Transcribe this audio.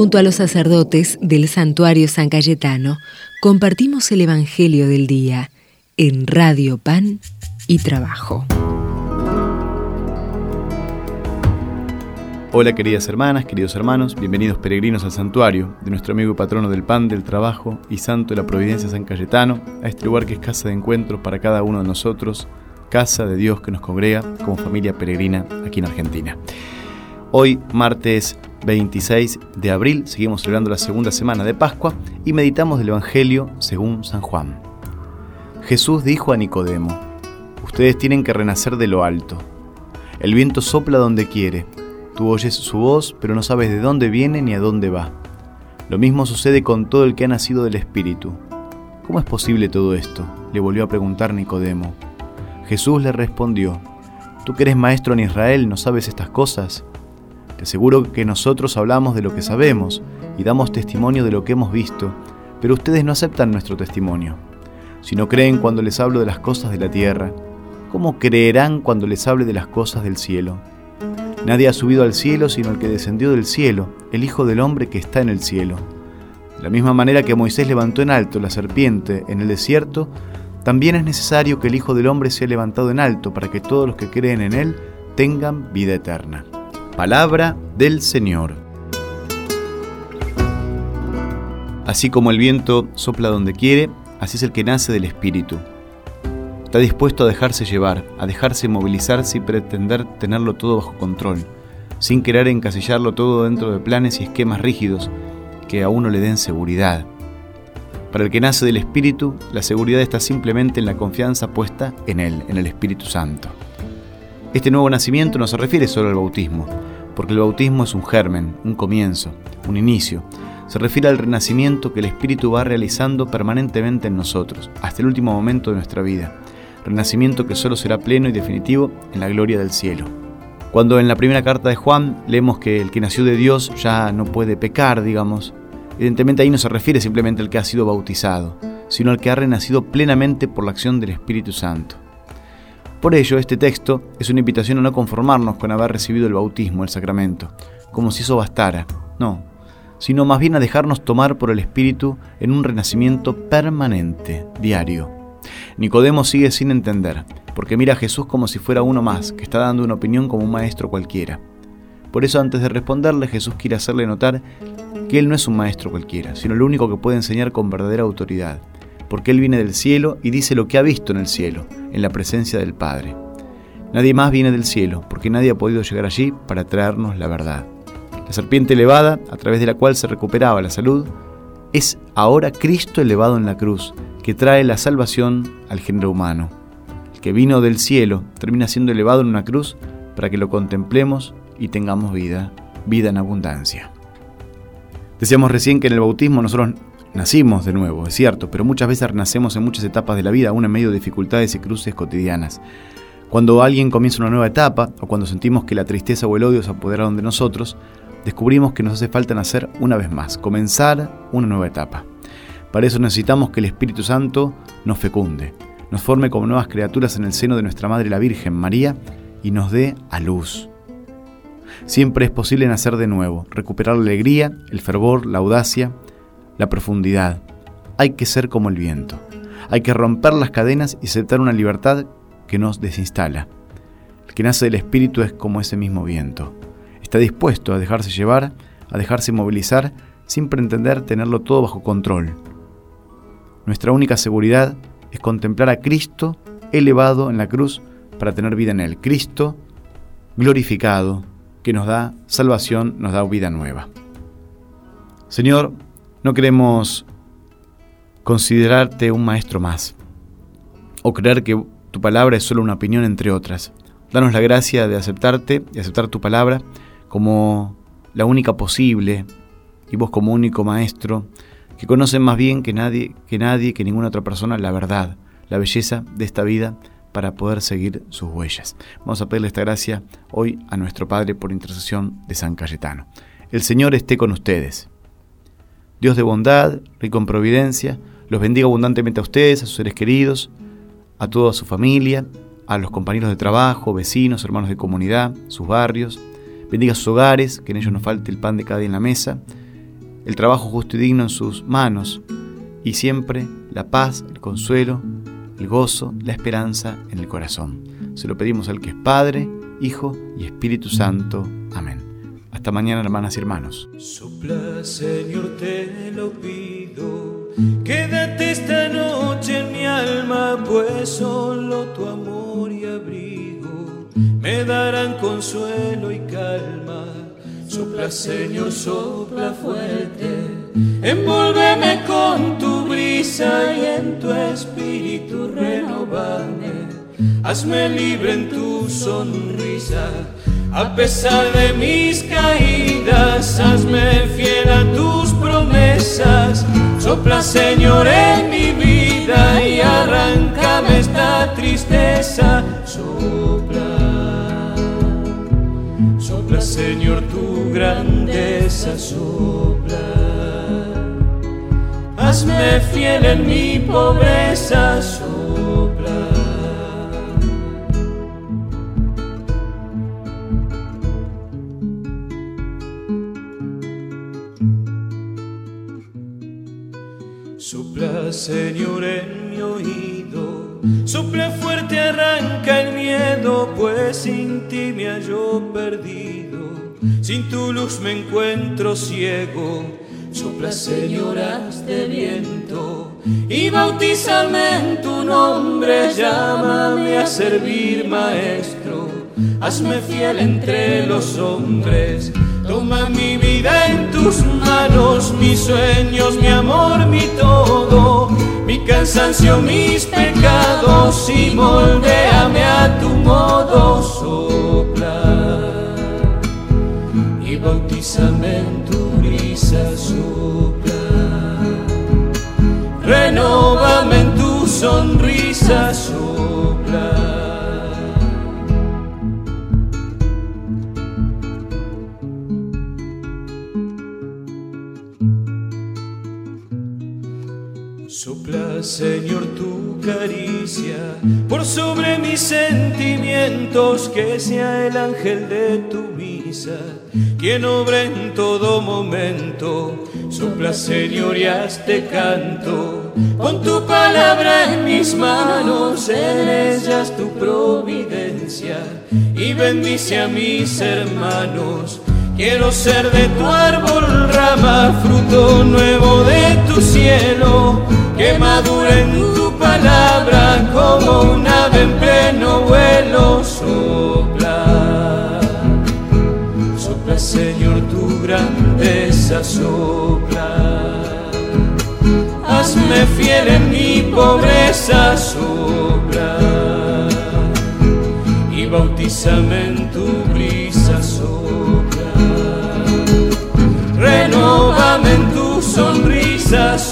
Junto a los sacerdotes del santuario San Cayetano, compartimos el Evangelio del Día en Radio Pan y Trabajo. Hola queridas hermanas, queridos hermanos, bienvenidos peregrinos al santuario de nuestro amigo y patrono del pan, del trabajo y santo de la providencia San Cayetano, a este lugar que es casa de encuentro para cada uno de nosotros, casa de Dios que nos congrega como familia peregrina aquí en Argentina. Hoy, martes 26 de abril, seguimos celebrando la segunda semana de Pascua y meditamos del Evangelio según San Juan. Jesús dijo a Nicodemo, Ustedes tienen que renacer de lo alto. El viento sopla donde quiere Tú oyes su voz, pero no sabes de dónde viene ni a dónde va. Lo mismo sucede con todo el que ha nacido del Espíritu. ¿Cómo es posible todo esto? le volvió a preguntar Nicodemo. Jesús le respondió, Tú que eres maestro en Israel, ¿no sabes estas cosas? Te aseguro que nosotros hablamos de lo que sabemos y damos testimonio de lo que hemos visto, pero ustedes no aceptan nuestro testimonio. Si no creen cuando les hablo de las cosas de la tierra, ¿cómo creerán cuando les hable de las cosas del cielo? Nadie ha subido al cielo sino el que descendió del cielo, el Hijo del Hombre que está en el cielo. De la misma manera que Moisés levantó en alto la serpiente en el desierto, también es necesario que el Hijo del Hombre sea levantado en alto para que todos los que creen en Él tengan vida eterna. Palabra del Señor. Así como el viento sopla donde quiere, así es el que nace del Espíritu. Está dispuesto a dejarse llevar, a dejarse movilizar sin pretender tenerlo todo bajo control, sin querer encasillarlo todo dentro de planes y esquemas rígidos que a uno le den seguridad. Para el que nace del Espíritu, la seguridad está simplemente en la confianza puesta en Él, en el Espíritu Santo. Este nuevo nacimiento no se refiere solo al bautismo, porque el bautismo es un germen, un comienzo, un inicio. Se refiere al renacimiento que el Espíritu va realizando permanentemente en nosotros, hasta el último momento de nuestra vida renacimiento que solo será pleno y definitivo en la gloria del cielo. Cuando en la primera carta de Juan leemos que el que nació de Dios ya no puede pecar, digamos, evidentemente ahí no se refiere simplemente al que ha sido bautizado, sino al que ha renacido plenamente por la acción del Espíritu Santo. Por ello, este texto es una invitación a no conformarnos con haber recibido el bautismo, el sacramento, como si eso bastara, no, sino más bien a dejarnos tomar por el Espíritu en un renacimiento permanente, diario. Nicodemo sigue sin entender, porque mira a Jesús como si fuera uno más, que está dando una opinión como un maestro cualquiera. Por eso antes de responderle, Jesús quiere hacerle notar que Él no es un maestro cualquiera, sino el único que puede enseñar con verdadera autoridad, porque Él viene del cielo y dice lo que ha visto en el cielo, en la presencia del Padre. Nadie más viene del cielo, porque nadie ha podido llegar allí para traernos la verdad. La serpiente elevada, a través de la cual se recuperaba la salud, es ahora Cristo elevado en la cruz, que trae la salvación al género humano. El que vino del cielo termina siendo elevado en una cruz para que lo contemplemos y tengamos vida, vida en abundancia. Decíamos recién que en el bautismo nosotros nacimos de nuevo, es cierto, pero muchas veces renacemos en muchas etapas de la vida, aún en medio de dificultades y cruces cotidianas. Cuando alguien comienza una nueva etapa, o cuando sentimos que la tristeza o el odio se apoderaron de nosotros, descubrimos que nos hace falta nacer una vez más, comenzar una nueva etapa. Para eso necesitamos que el Espíritu Santo nos fecunde, nos forme como nuevas criaturas en el seno de nuestra Madre la Virgen María y nos dé a luz. Siempre es posible nacer de nuevo, recuperar la alegría, el fervor, la audacia, la profundidad. Hay que ser como el viento. Hay que romper las cadenas y aceptar una libertad que nos desinstala. El que nace del Espíritu es como ese mismo viento. Está dispuesto a dejarse llevar, a dejarse movilizar, sin pretender tenerlo todo bajo control nuestra única seguridad es contemplar a Cristo elevado en la cruz para tener vida en Él. Cristo glorificado que nos da salvación, nos da vida nueva. Señor, no queremos considerarte un maestro más o creer que tu palabra es solo una opinión entre otras. Danos la gracia de aceptarte y aceptar tu palabra como la única posible y vos como único maestro que conocen más bien que nadie, que nadie, que ninguna otra persona, la verdad, la belleza de esta vida para poder seguir sus huellas. Vamos a pedirle esta gracia hoy a nuestro Padre por intercesión de San Cayetano. El Señor esté con ustedes. Dios de bondad, rico en providencia, los bendiga abundantemente a ustedes, a sus seres queridos, a toda su familia, a los compañeros de trabajo, vecinos, hermanos de comunidad, sus barrios. Bendiga sus hogares, que en ellos no falte el pan de cada día en la mesa el trabajo justo y digno en sus manos, y siempre la paz, el consuelo, el gozo, la esperanza en el corazón. Se lo pedimos al que es Padre, Hijo y Espíritu Santo. Hasta mañana, hermanas y hermanos. Sopla, Señor, te lo pido. Quédate esta noche en mi alma, pues solo tu amor y abrigo me darán consuelo y calma. Sopla, Señor, sopla fuerte. Envuélveme con tu brisa y en tu espíritu renovame. Hazme libre en tu sonrisa a pesar de mis caídas, hazme fiel a tus promesas. Sopla, Señor, en mi vida y arráncame esta tristeza. Sopla, sopla, Señor, tu grandeza. Sopla, hazme fiel en mi pobreza. Sopla. Señor, en mi oído. Sopla fuerte, arranca el miedo, pues sin ti me hallo perdido. Sin tu luz me encuentro ciego. Sopla, Señor, de viento. Y bautízame en tu nombre, llámame a servir, Maestro. Hazme fiel entre los hombres Toma mi vida en tus manos, mis sueños, mi amor, cansancio, mis pecados y moldeame a tu modo sopla y bautízame en tu brisa sopla, renóvame en tu sonrisa sopla. Sopla, Señor, tu caricia. Por sobre mis sentimientos, que sea el ángel de tu misa, quien obra en todo momento. Sopla, Señor, y hazte canto, con tu palabra en mis manos, en ellas tu providencia, y bendice a mis hermanos. Quiero ser de tu árbol rama, fruto nuevo de tu cielo, que madure en tu palabra como un ave en pleno vuelo sopla. Sopla, Señor, tu grandeza sopla. Hazme fiel en mi pobreza sopla. Y bautízame en tu brisa sopla. Renovame en tu sonrisa sopla.